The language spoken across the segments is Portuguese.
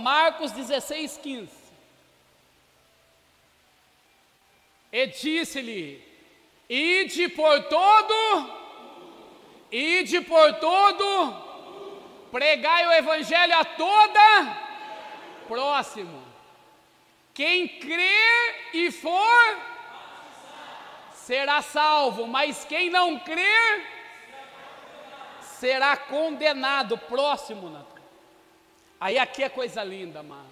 Marcos 16, 15. E disse-lhe: Ide por todo, ide por todo, pregai o evangelho a toda, próximo. Quem crer e for, será salvo, mas quem não crer, será condenado. Próximo, Natan. Aí aqui é coisa linda, amados.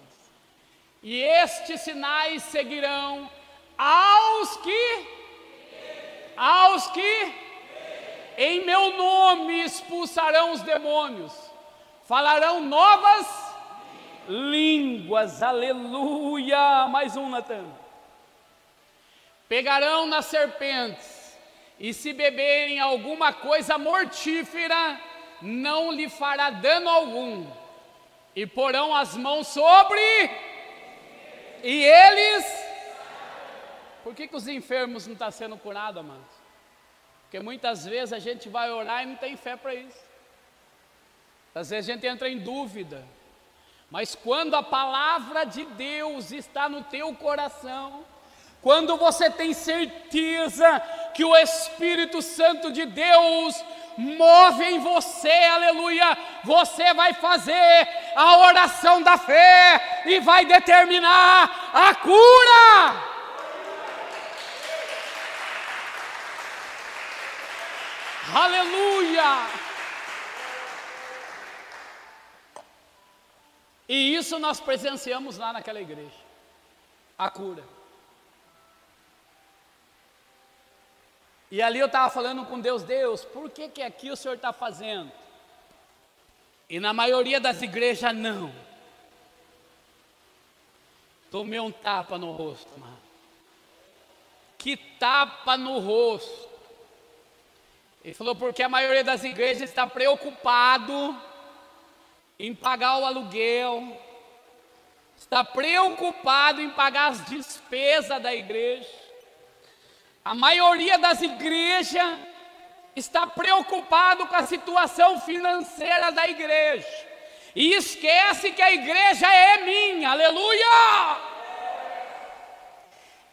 E estes sinais seguirão aos que, aos que, em meu nome expulsarão os demônios, falarão novas línguas, aleluia. Mais um, Natan. Pegarão nas serpentes, e se beberem alguma coisa mortífera, não lhe fará dano algum, e porão as mãos sobre, e eles por que, que os enfermos não estão tá sendo curados, amados? Porque muitas vezes a gente vai orar e não tem fé para isso. Às vezes a gente entra em dúvida. Mas quando a palavra de Deus está no teu coração, quando você tem certeza que o Espírito Santo de Deus move em você, aleluia, você vai fazer a oração da fé e vai determinar a cura. Aleluia! E isso nós presenciamos lá naquela igreja a cura. E ali eu estava falando com Deus, Deus, por que, que aqui o Senhor está fazendo? E na maioria das igrejas, não. Tomei um tapa no rosto, mano. Que tapa no rosto. Ele falou porque a maioria das igrejas está preocupado em pagar o aluguel, está preocupado em pagar as despesas da igreja. A maioria das igrejas está preocupado com a situação financeira da igreja e esquece que a igreja é minha. Aleluia!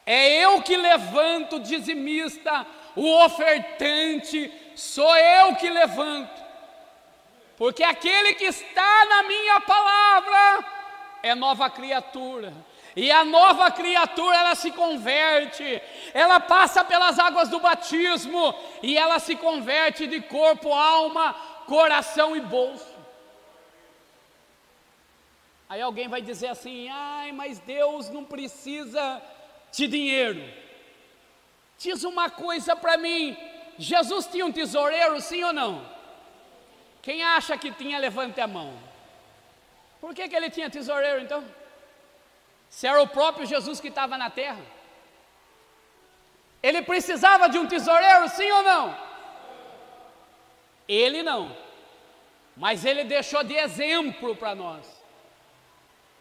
É eu que levanto o dizimista o ofertante sou eu que levanto, porque aquele que está na minha palavra é nova criatura. E a nova criatura ela se converte, ela passa pelas águas do batismo e ela se converte de corpo, alma, coração e bolso. Aí alguém vai dizer assim: ai, mas Deus não precisa de dinheiro. Diz uma coisa para mim: Jesus tinha um tesoureiro, sim ou não? Quem acha que tinha, levante a mão. Por que, que ele tinha tesoureiro então? Se era o próprio Jesus que estava na terra. Ele precisava de um tesoureiro, sim ou não? Ele não. Mas ele deixou de exemplo para nós.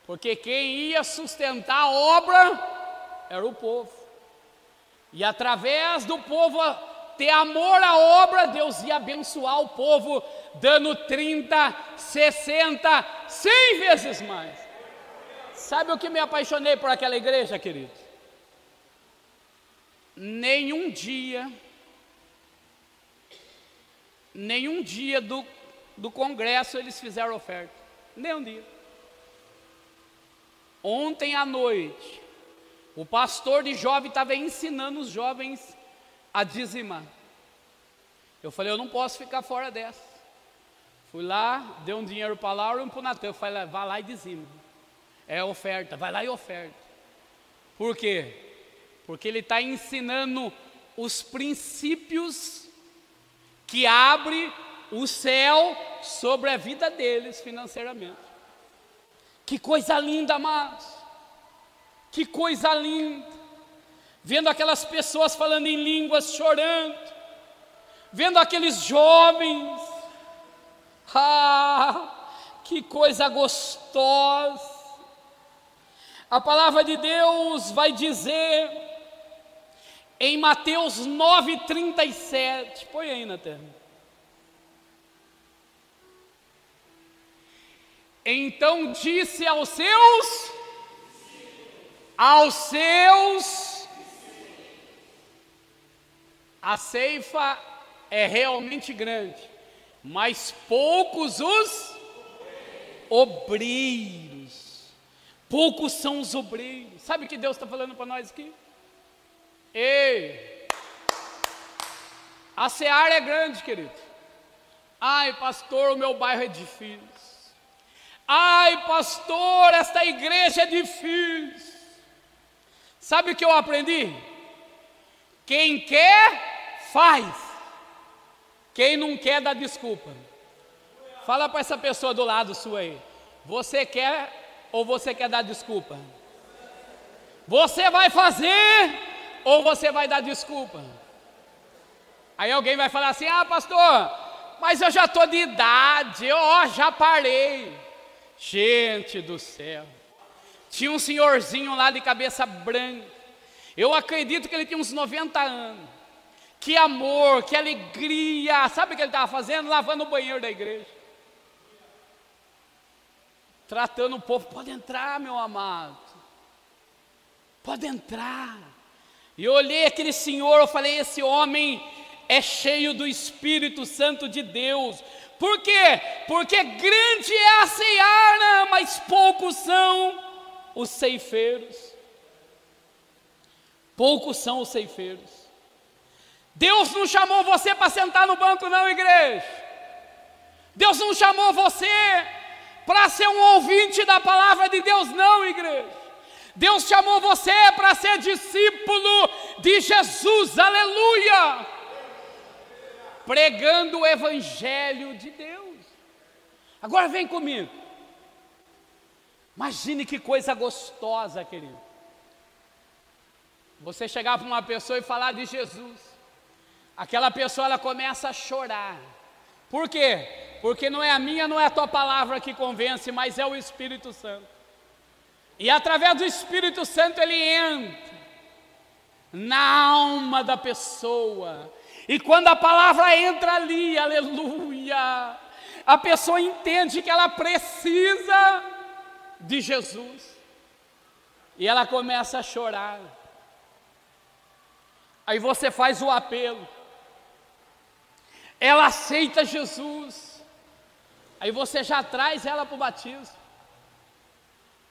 Porque quem ia sustentar a obra era o povo. E através do povo ter amor à obra, Deus ia abençoar o povo, dando 30, 60, 100 vezes mais. Sabe o que me apaixonei por aquela igreja, querido? Nenhum dia, nenhum dia do, do congresso eles fizeram oferta. Nenhum dia. Ontem à noite, o pastor de jovem estava ensinando os jovens a dizimar. Eu falei, eu não posso ficar fora dessa. Fui lá, dei um dinheiro para Laura e um para o Natan. Eu falei, vai lá e dizima. É oferta, vai lá e oferta. Por quê? Porque ele está ensinando os princípios que abre o céu sobre a vida deles financeiramente. Que coisa linda, amados. Que coisa linda! Vendo aquelas pessoas falando em línguas, chorando, vendo aqueles jovens, ah, que coisa gostosa! A palavra de Deus vai dizer em Mateus 9,37, põe aí na terra. Então disse aos seus, aos seus, a ceifa é realmente grande, mas poucos os obreiros. Poucos são os obreiros. Sabe o que Deus está falando para nós aqui? Ei, a seara é grande, querido. Ai, pastor, o meu bairro é difícil. Ai, pastor, esta igreja é difícil. Sabe o que eu aprendi? Quem quer, faz. Quem não quer, dá desculpa. Fala para essa pessoa do lado sua aí. Você quer ou você quer dar desculpa? Você vai fazer ou você vai dar desculpa? Aí alguém vai falar assim: ah, pastor, mas eu já estou de idade, ó, já parei. Gente do céu, tinha um senhorzinho lá de cabeça branca, eu acredito que ele tinha uns 90 anos. Que amor, que alegria, sabe o que ele estava fazendo? Lavando o banheiro da igreja. Tratando o povo, pode entrar, meu amado, pode entrar. E eu olhei aquele senhor, eu falei: esse homem é cheio do Espírito Santo de Deus. Por quê? Porque grande é a seara, mas poucos são os ceifeiros. Poucos são os ceifeiros. Deus não chamou você para sentar no banco, não, igreja. Deus não chamou você para ser um ouvinte da palavra de Deus, não, igreja. Deus chamou você para ser discípulo de Jesus, aleluia pregando o Evangelho de Deus. Agora vem comigo. Imagine que coisa gostosa, querido. Você chegar para uma pessoa e falar de Jesus. Aquela pessoa ela começa a chorar. Por quê? Porque não é a minha, não é a tua palavra que convence, mas é o Espírito Santo. E através do Espírito Santo ele entra na alma da pessoa e quando a palavra entra ali, aleluia, a pessoa entende que ela precisa de Jesus. E ela começa a chorar. Aí você faz o apelo. Ela aceita Jesus. Aí você já traz ela para o batismo.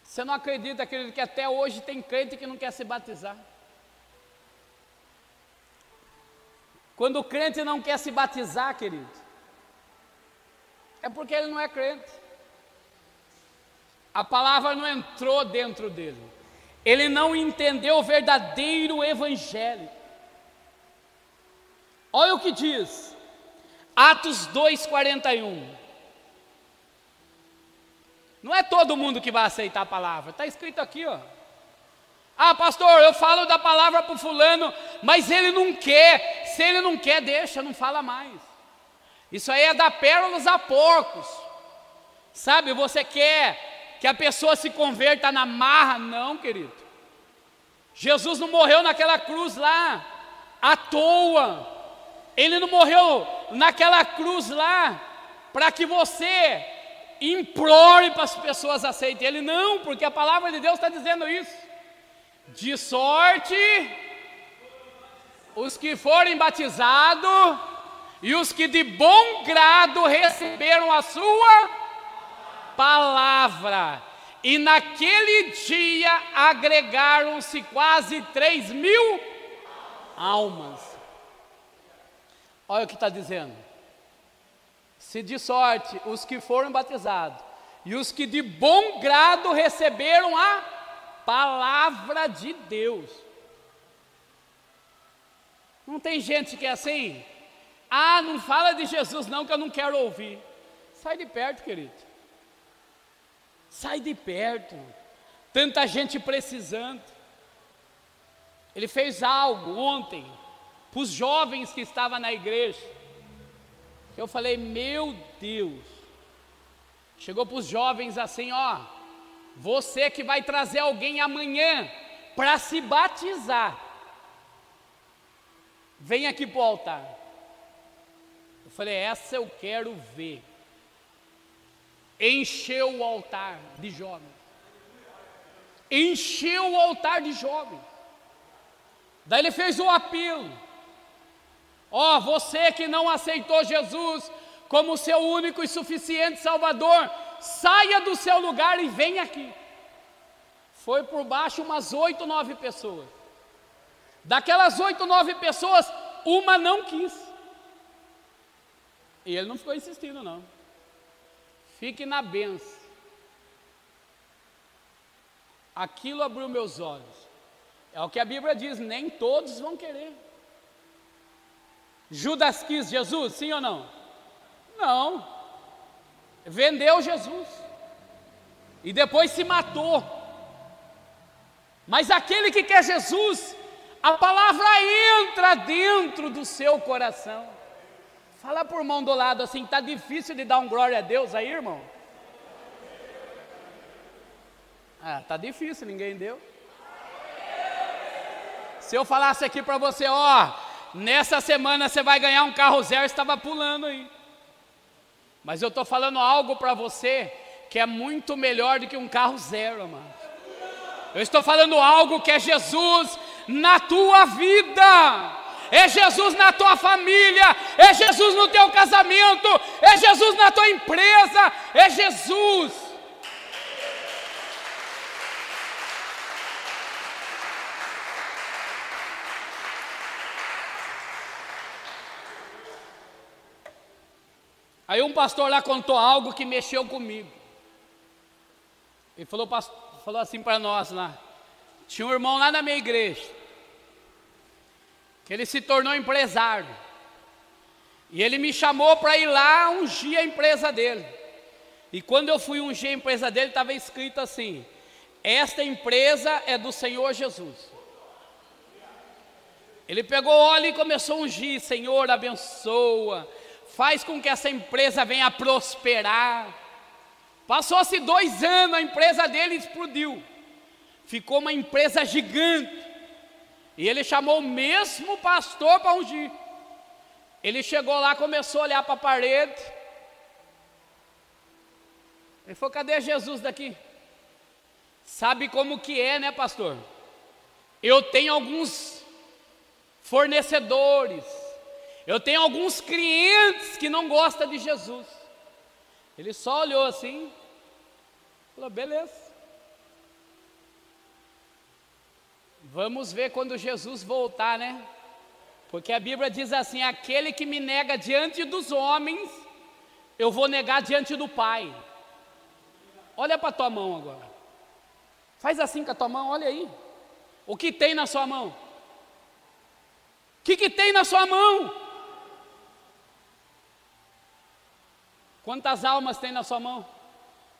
Você não acredita, querido, que até hoje tem crente que não quer se batizar. Quando o crente não quer se batizar, querido, é porque ele não é crente. A palavra não entrou dentro dele. Ele não entendeu o verdadeiro evangelho. Olha o que diz, Atos 2,41. Não é todo mundo que vai aceitar a palavra, está escrito aqui, ó. Ah, pastor, eu falo da palavra para o fulano, mas ele não quer. Se ele não quer, deixa, não fala mais. Isso aí é dar pérolas a porcos. Sabe, você quer que a pessoa se converta na marra? Não, querido. Jesus não morreu naquela cruz lá, à toa. Ele não morreu naquela cruz lá para que você implore para as pessoas aceitem Ele, não, porque a palavra de Deus está dizendo isso. De sorte os que forem batizados e os que de bom grado receberam a sua palavra. E naquele dia agregaram-se quase três mil almas. Olha o que está dizendo. Se de sorte os que foram batizados e os que de bom grado receberam a palavra de Deus. Não tem gente que é assim? Ah, não fala de Jesus não que eu não quero ouvir. Sai de perto, querido. Sai de perto. Tanta gente precisando. Ele fez algo ontem para os jovens que estavam na igreja. Eu falei, meu Deus. Chegou para os jovens assim, ó. Você que vai trazer alguém amanhã para se batizar, vem aqui para o altar. Eu falei, essa eu quero ver. encheu o altar de jovens. Encheu o altar de jovens. Daí ele fez o apelo. Ó, oh, você que não aceitou Jesus como seu único e suficiente Salvador, saia do seu lugar e venha aqui. Foi por baixo umas oito, nove pessoas. Daquelas oito, nove pessoas, uma não quis. E ele não ficou insistindo, não. Fique na benção. Aquilo abriu meus olhos. É o que a Bíblia diz: nem todos vão querer. Judas quis Jesus, sim ou não? Não. Vendeu Jesus. E depois se matou. Mas aquele que quer Jesus, a palavra entra dentro do seu coração. Fala por mão do lado assim, tá difícil de dar um glória a Deus aí, irmão? Ah, tá difícil, ninguém deu. Se eu falasse aqui para você, ó, nessa semana você vai ganhar um carro zero, estava pulando aí. Mas eu estou falando algo para você que é muito melhor do que um carro zero, mano. Eu estou falando algo que é Jesus na tua vida é Jesus na tua família, é Jesus no teu casamento, é Jesus na tua empresa, é Jesus. Aí um pastor lá contou algo que mexeu comigo. Ele falou, falou assim para nós lá. Tinha um irmão lá na minha igreja que ele se tornou empresário. E ele me chamou para ir lá ungir a empresa dele. E quando eu fui ungir a empresa dele, estava escrito assim: Esta empresa é do Senhor Jesus. Ele pegou óleo e começou a ungir: Senhor, abençoa, faz com que essa empresa venha a prosperar. Passou-se dois anos, a empresa dele explodiu, ficou uma empresa gigante. E ele chamou o mesmo pastor para ungir. Ele chegou lá, começou a olhar para a parede. Ele falou: cadê Jesus daqui? Sabe como que é, né, pastor? Eu tenho alguns fornecedores, eu tenho alguns clientes que não gostam de Jesus. Ele só olhou assim, falou: beleza. Vamos ver quando Jesus voltar, né? Porque a Bíblia diz assim: aquele que me nega diante dos homens, eu vou negar diante do Pai. Olha para a tua mão agora. Faz assim com a tua mão, olha aí. O que tem na sua mão? O que, que tem na sua mão? Quantas almas tem na sua mão?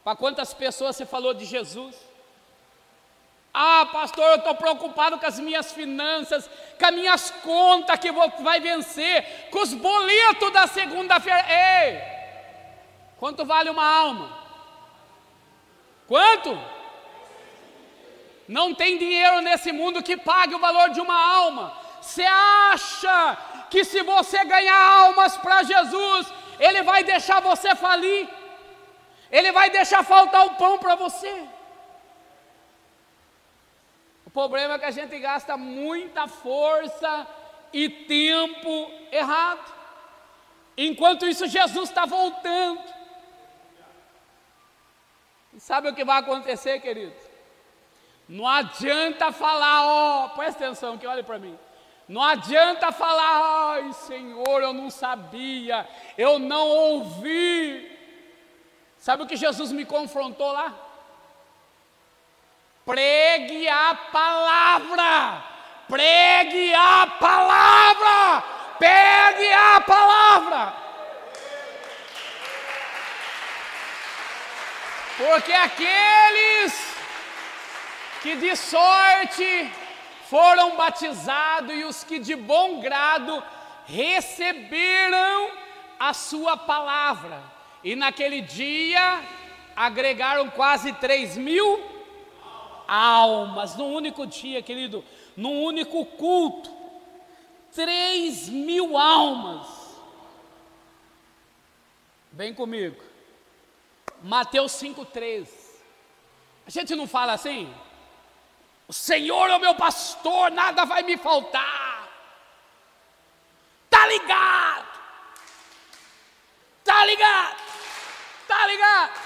Para quantas pessoas você falou de Jesus? Ah, pastor, eu estou preocupado com as minhas finanças, com as minhas contas que vou, vai vencer, com os boletos da segunda-feira. Ei, quanto vale uma alma? Quanto? Não tem dinheiro nesse mundo que pague o valor de uma alma. Você acha que se você ganhar almas para Jesus, Ele vai deixar você falir? Ele vai deixar faltar o pão para você? problema é que a gente gasta muita força e tempo errado. Enquanto isso, Jesus está voltando. E sabe o que vai acontecer, querido? Não adianta falar, ó, oh, presta atenção que olhe para mim. Não adianta falar, ai Senhor, eu não sabia, eu não ouvi. Sabe o que Jesus me confrontou lá? Pregue a palavra. Pregue a palavra. Pegue a palavra. Porque aqueles que de sorte foram batizados e os que de bom grado receberam a sua palavra, e naquele dia agregaram quase três mil almas, num único dia, querido, num único culto, três mil almas. Vem comigo. Mateus 5,3. A gente não fala assim? O Senhor é o meu pastor, nada vai me faltar. Tá ligado? Tá ligado? Tá ligado?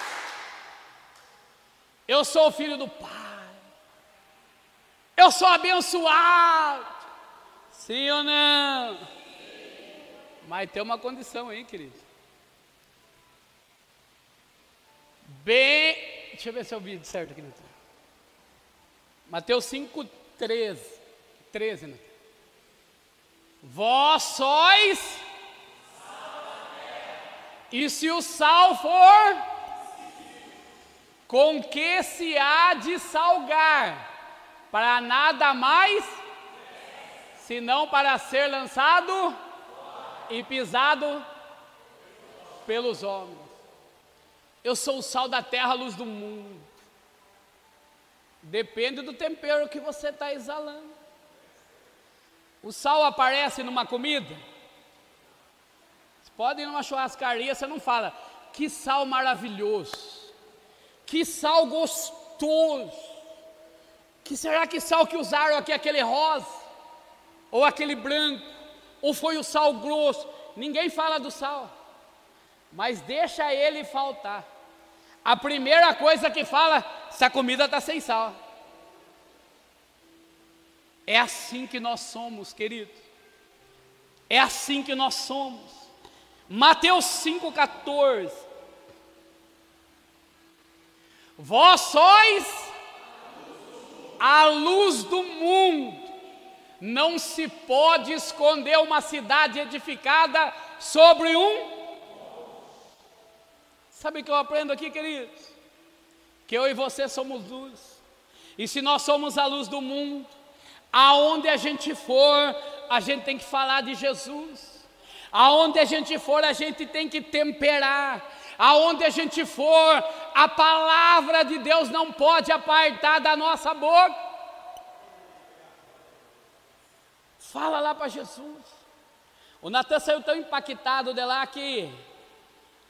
Eu sou o filho do Pai. Eu sou abençoado. Sim ou não? Mas tem uma condição aí, querido. Bem. Deixa eu ver se eu vi certo aqui. Natal. Mateus 5, 13. 13, né? Vós sois. E se o sal for, com que se há de salgar? Para nada mais, senão para ser lançado e pisado pelos homens. Eu sou o sal da terra, a luz do mundo. Depende do tempero que você está exalando. O sal aparece numa comida. Você pode ir numa churrascaria, você não fala, que sal maravilhoso, que sal gostoso. Que será que sal que usaram aqui, aquele rosa, ou aquele branco, ou foi o sal grosso? Ninguém fala do sal mas deixa ele faltar. A primeira coisa que fala, se a comida está sem sal. É assim que nós somos, queridos. É assim que nós somos. Mateus 5,14. Vós sois a luz do mundo. Não se pode esconder uma cidade edificada sobre um Sabe o que eu aprendo aqui, queridos? Que eu e você somos luz. E se nós somos a luz do mundo, aonde a gente for, a gente tem que falar de Jesus. Aonde a gente for, a gente tem que temperar. Aonde a gente for, a palavra de Deus não pode apartar da nossa boca. Fala lá para Jesus. O Natan saiu tão impactado de lá que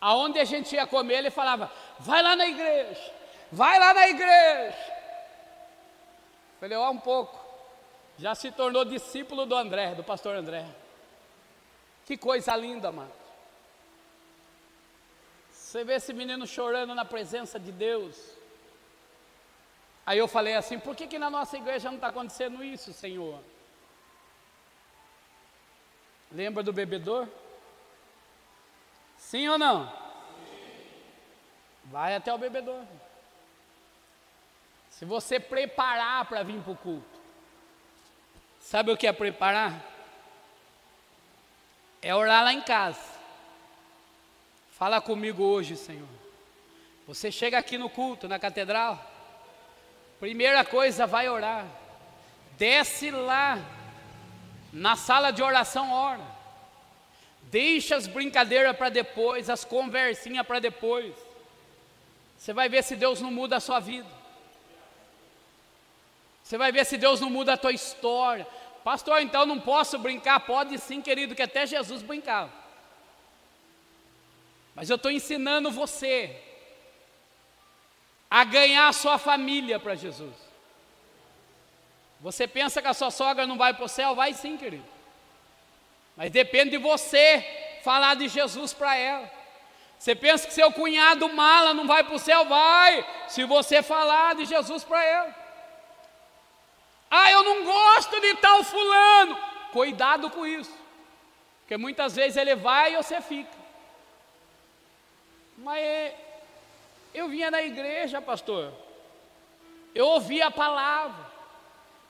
Aonde a gente ia comer, ele falava: vai lá na igreja, vai lá na igreja. Falei, ó, um pouco. Já se tornou discípulo do André, do pastor André. Que coisa linda, mano. Você vê esse menino chorando na presença de Deus. Aí eu falei assim: por que, que na nossa igreja não está acontecendo isso, Senhor? Lembra do bebedor? Sim ou não? Sim. Vai até o bebedor. Se você preparar para vir para o culto, sabe o que é preparar? É orar lá em casa. Fala comigo hoje, Senhor. Você chega aqui no culto, na catedral, primeira coisa, vai orar. Desce lá, na sala de oração, ora. Deixa as brincadeiras para depois, as conversinhas para depois. Você vai ver se Deus não muda a sua vida. Você vai ver se Deus não muda a tua história. Pastor, então não posso brincar? Pode sim, querido, que até Jesus brincava. Mas eu estou ensinando você a ganhar a sua família para Jesus. Você pensa que a sua sogra não vai para o céu? Vai sim, querido. Mas depende de você falar de Jesus para ela. Você pensa que seu cunhado mala não vai para o céu? Vai, se você falar de Jesus para ela. Ah, eu não gosto de tal fulano. Cuidado com isso. Porque muitas vezes ele vai e você fica. Mas eu vinha na igreja, pastor. Eu ouvi a palavra.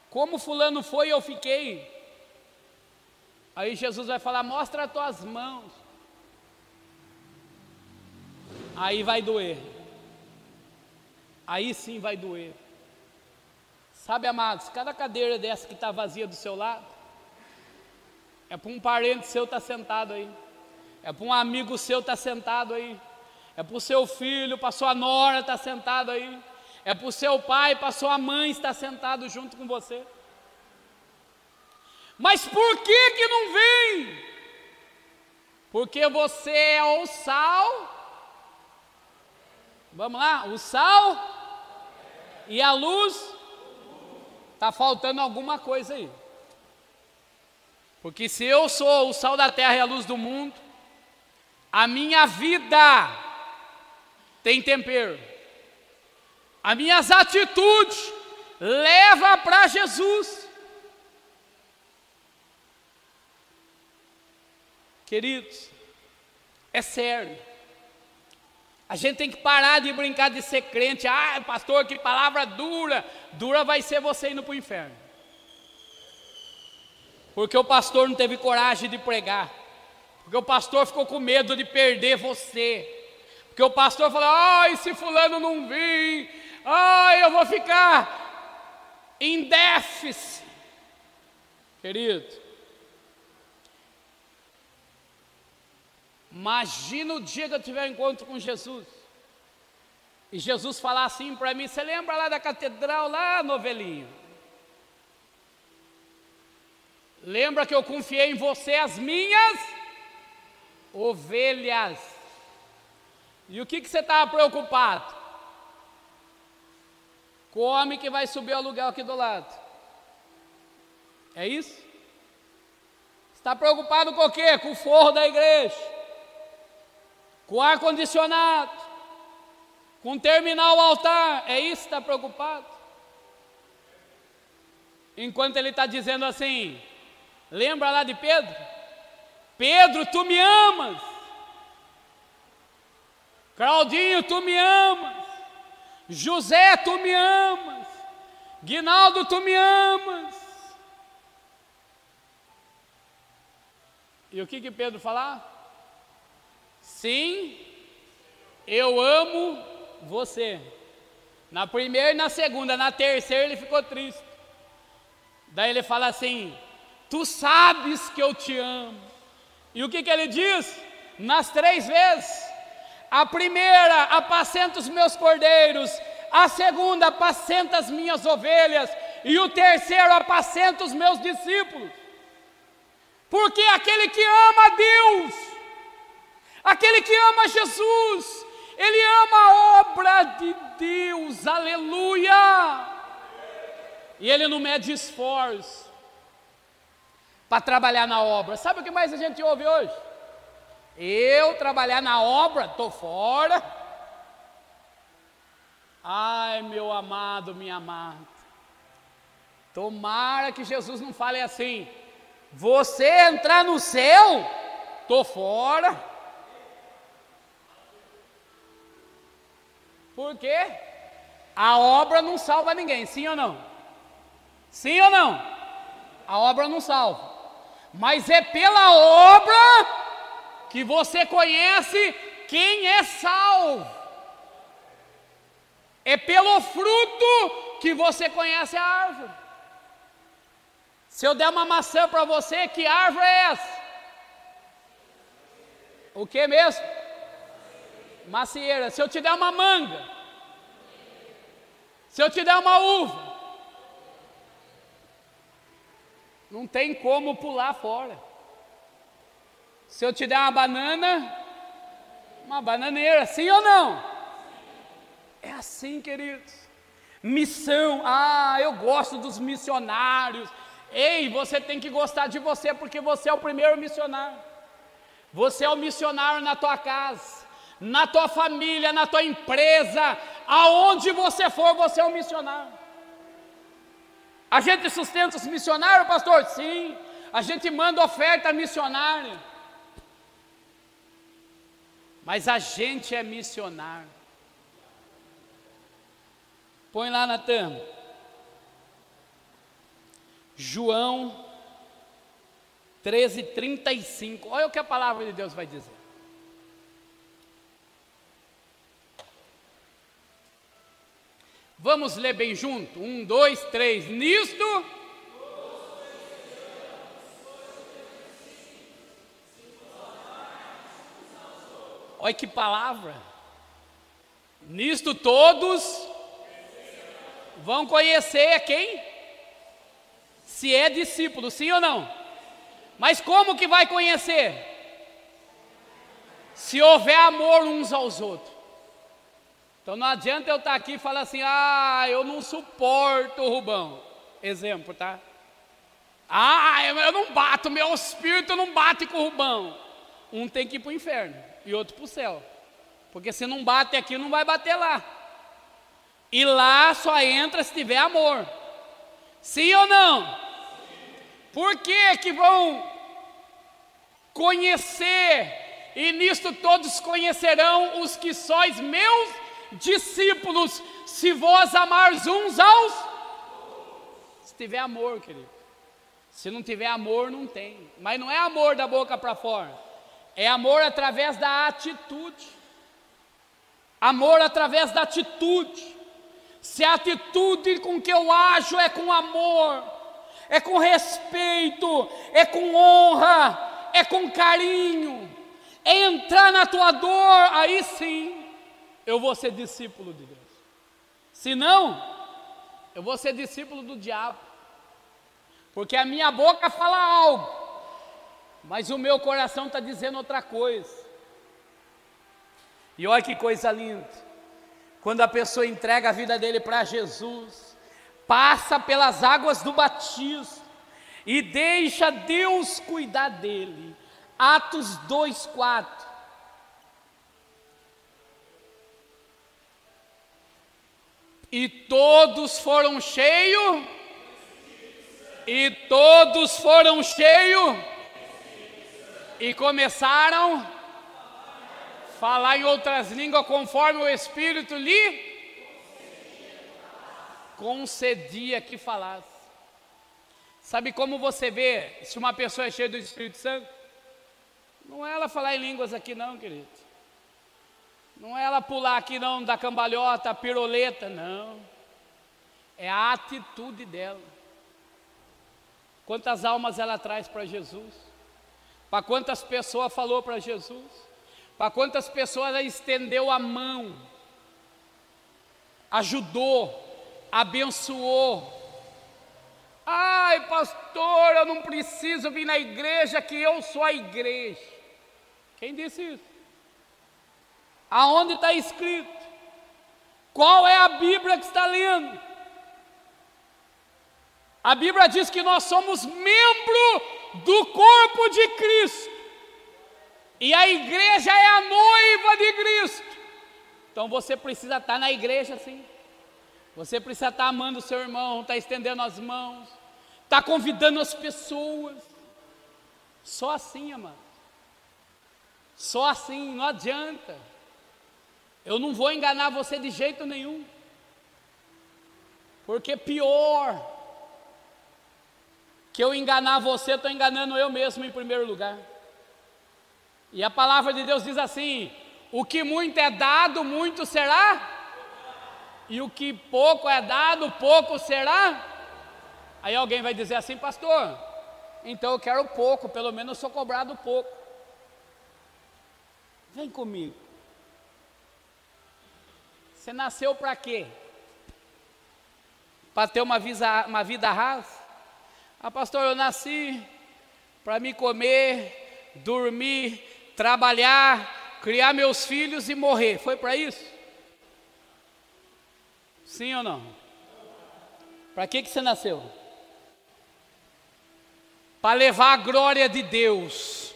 Como fulano foi, eu fiquei. Aí Jesus vai falar: mostra as tuas mãos. Aí vai doer. Aí sim vai doer. Sabe, amados, cada cadeira dessa que está vazia do seu lado, é para um parente seu estar tá sentado aí, é para um amigo seu estar tá sentado aí, é para o seu filho, para sua nora estar tá sentado aí, é para o seu pai, para sua mãe estar sentado junto com você. Mas por que que não vem? Porque você é o sal Vamos lá? O sal e a luz. Está faltando alguma coisa aí. Porque se eu sou o sal da terra e a luz do mundo, a minha vida tem tempero. As minhas atitudes leva para Jesus. Queridos, é sério. A gente tem que parar de brincar de ser crente. Ah, pastor, que palavra dura. Dura vai ser você indo para o inferno. Porque o pastor não teve coragem de pregar. Porque o pastor ficou com medo de perder você. Porque o pastor falou: ai, se fulano não vir, ai, eu vou ficar em déficit. Querido, imagina o dia que eu tiver um encontro com Jesus. E Jesus falar assim para mim: Você lembra lá da catedral, lá, novelinho? Lembra que eu confiei em você as minhas ovelhas. E o que, que você estava preocupado? Com o homem que vai subir o aluguel aqui do lado. É isso? Está preocupado com o quê? Com o forro da igreja, com ar-condicionado, com terminar o altar. É isso que está preocupado? Enquanto ele está dizendo assim, lembra lá de Pedro? Pedro, tu me amas. Claudinho, tu me amas. José, tu me amas. Guinaldo, tu me amas. E o que que Pedro falar? Sim, eu amo você. Na primeira e na segunda, na terceira ele ficou triste. Daí ele fala assim: Tu sabes que eu te amo. E o que, que ele diz? Nas três vezes. A primeira, apacenta os meus cordeiros. A segunda, apacenta as minhas ovelhas. E o terceiro, apacenta os meus discípulos. Porque aquele que ama Deus, aquele que ama Jesus, ele ama a obra de Deus, aleluia. E ele não mede esforço para trabalhar na obra. Sabe o que mais a gente ouve hoje? Eu trabalhar na obra, estou fora. Ai, meu amado, minha amada. Tomara que Jesus não fale assim. Você entrar no céu, estou fora. Por quê? A obra não salva ninguém, sim ou não? Sim ou não? A obra não salva mas é pela obra que você conhece quem é salvo. É pelo fruto que você conhece a árvore. Se eu der uma maçã para você, que árvore é essa? O que mesmo? Macieira. Se eu te der uma manga, se eu te der uma uva, Não tem como pular fora. Se eu te der uma banana, uma bananeira, sim ou não? É assim, queridos. Missão, ah, eu gosto dos missionários. Ei, você tem que gostar de você porque você é o primeiro missionário. Você é o missionário na tua casa, na tua família, na tua empresa, aonde você for, você é um missionário. A gente sustenta os missionários, pastor? Sim. A gente manda oferta missionária. Mas a gente é missionário. Põe lá, Natan. João 13, 35. Olha o que a palavra de Deus vai dizer. Vamos ler bem junto? Um, dois, três. Nisto. Olha que palavra. Nisto todos vão conhecer quem? Se é discípulo, sim ou não? Mas como que vai conhecer? Se houver amor uns aos outros. Então não adianta eu estar aqui e falar assim, ah, eu não suporto o Rubão. Exemplo, tá? Ah, eu não bato, meu espírito não bate com o Rubão. Um tem que ir para o inferno e outro para o céu. Porque se não bate aqui, não vai bater lá. E lá só entra se tiver amor. Sim ou não? Por que que vão conhecer? E nisto todos conhecerão os que sois meus discípulos, se vós amares uns aos se tiver amor, querido. Se não tiver amor, não tem. Mas não é amor da boca para fora. É amor através da atitude. Amor através da atitude. Se a atitude com que eu ajo é com amor, é com respeito, é com honra, é com carinho, é entrar na tua dor, aí sim eu vou ser discípulo de Deus. Se não, eu vou ser discípulo do diabo. Porque a minha boca fala algo, mas o meu coração está dizendo outra coisa. E olha que coisa linda. Quando a pessoa entrega a vida dele para Jesus, passa pelas águas do batismo e deixa Deus cuidar dele. Atos 2, E todos foram cheios, e todos foram cheios, e começaram a falar em outras línguas conforme o Espírito lhe concedia que falasse. Sabe como você vê se uma pessoa é cheia do Espírito Santo? Não é ela falar em línguas aqui, não, querido. Não é ela pular aqui não da cambalhota, piroleta, não. É a atitude dela. Quantas almas ela traz para Jesus? Para quantas pessoas falou para Jesus? Para quantas pessoas ela estendeu a mão? Ajudou, abençoou. Ai, pastor, eu não preciso vir na igreja, que eu sou a igreja. Quem disse isso? Aonde está escrito? Qual é a Bíblia que está lendo? A Bíblia diz que nós somos membro do corpo de Cristo. E a igreja é a noiva de Cristo. Então você precisa estar na igreja sim. Você precisa estar amando o seu irmão, estar estendendo as mãos, estar convidando as pessoas. Só assim, amado. Só assim, não adianta. Eu não vou enganar você de jeito nenhum. Porque pior que eu enganar você, estou enganando eu mesmo em primeiro lugar. E a palavra de Deus diz assim: o que muito é dado, muito será, e o que pouco é dado, pouco será. Aí alguém vai dizer assim, pastor, então eu quero pouco, pelo menos sou cobrado pouco. Vem comigo. Você nasceu para quê? Para ter uma, visa, uma vida rasa? Ah, pastor, eu nasci para me comer, dormir, trabalhar, criar meus filhos e morrer. Foi para isso? Sim ou não? Para que, que você nasceu? Para levar a glória de Deus,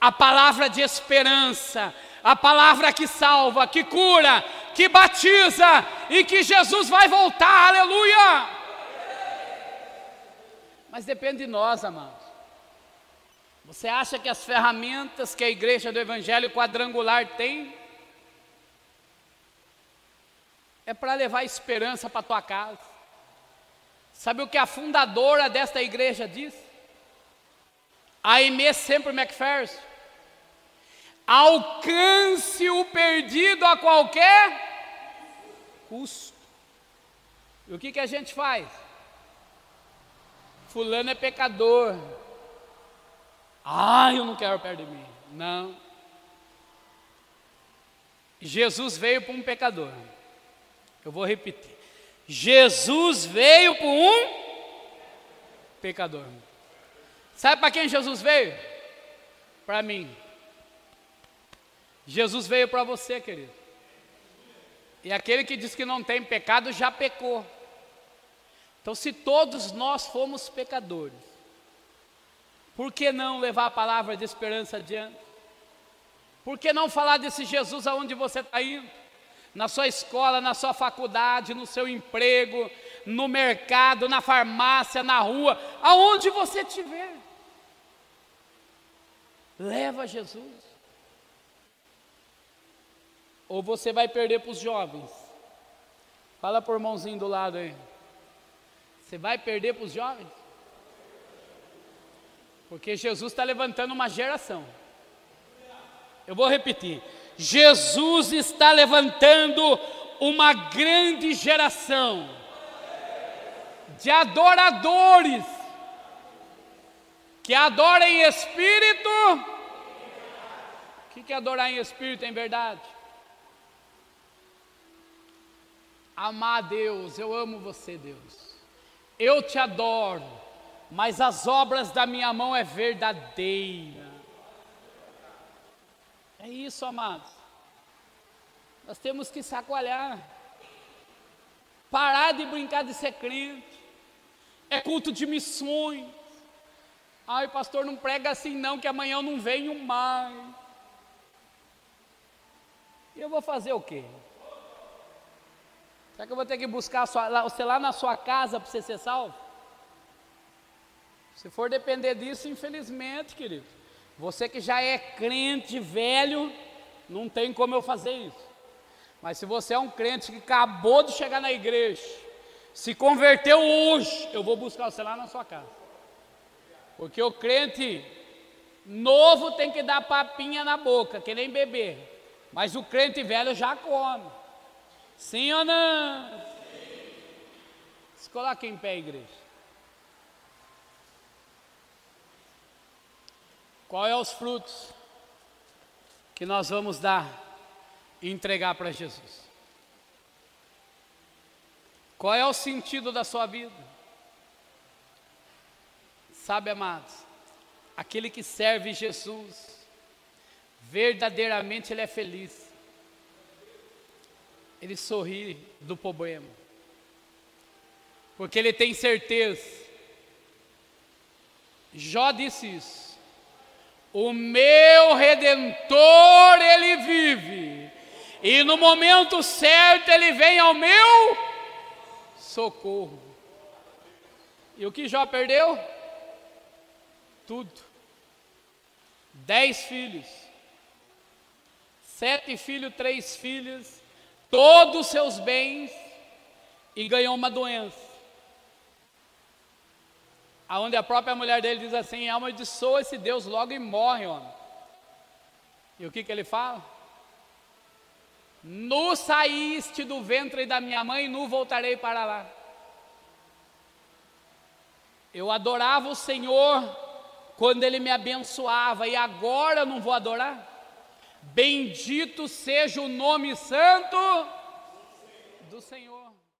a palavra de esperança, a palavra que salva, que cura, que batiza e que Jesus vai voltar, aleluia. Mas depende de nós, amados. Você acha que as ferramentas que a igreja do Evangelho quadrangular tem é para levar esperança para tua casa? Sabe o que a fundadora desta igreja diz? A Aimee sempre McPherson alcance o perdido a qualquer custo. E o que, que a gente faz? Fulano é pecador. Ah, eu não quero perto de mim. Não. Jesus veio para um pecador. Eu vou repetir. Jesus veio para um pecador. Sabe para quem Jesus veio? Para mim. Jesus veio para você, querido. E aquele que diz que não tem pecado já pecou. Então, se todos nós fomos pecadores, por que não levar a palavra de esperança adiante? Por que não falar desse Jesus aonde você está indo? Na sua escola, na sua faculdade, no seu emprego, no mercado, na farmácia, na rua, aonde você estiver. Leva Jesus. Ou você vai perder para os jovens. Fala por mãozinho do lado aí. Você vai perder para os jovens? Porque Jesus está levantando uma geração. Eu vou repetir. Jesus está levantando uma grande geração de adoradores que adoram em espírito. O que é adorar em espírito em verdade? Amar a Deus, eu amo você, Deus. Eu te adoro, mas as obras da minha mão é verdadeira. É isso, amados. Nós temos que sacoalhar. Parar de brincar de ser crente. É culto de missões. Ai, pastor, não prega assim não, que amanhã eu não venho mais. E eu vou fazer o quê? Será que eu vou ter que buscar sua, você lá na sua casa para você ser salvo? Se for depender disso, infelizmente, querido, você que já é crente velho, não tem como eu fazer isso. Mas se você é um crente que acabou de chegar na igreja, se converteu hoje, eu vou buscar você lá na sua casa. Porque o crente novo tem que dar papinha na boca, que nem bebê. Mas o crente velho já come. Sim ou não? Sim. Se coloque em pé, igreja. Qual é os frutos que nós vamos dar e entregar para Jesus? Qual é o sentido da sua vida? Sabe, amados, aquele que serve Jesus, verdadeiramente ele é feliz ele sorri do problema. Porque ele tem certeza. Jó disse isso. O meu redentor, ele vive. E no momento certo ele vem ao meu socorro. E o que Jó perdeu? Tudo. Dez filhos. Sete filhos, três filhas todos os seus bens e ganhou uma doença. Aonde a própria mulher dele diz assim: amaldiçoa esse Deus logo e morre, homem. E o que, que ele fala? Nu saíste do ventre da minha mãe, nu voltarei para lá. Eu adorava o Senhor quando Ele me abençoava, e agora eu não vou adorar? Bendito seja o nome santo do Senhor.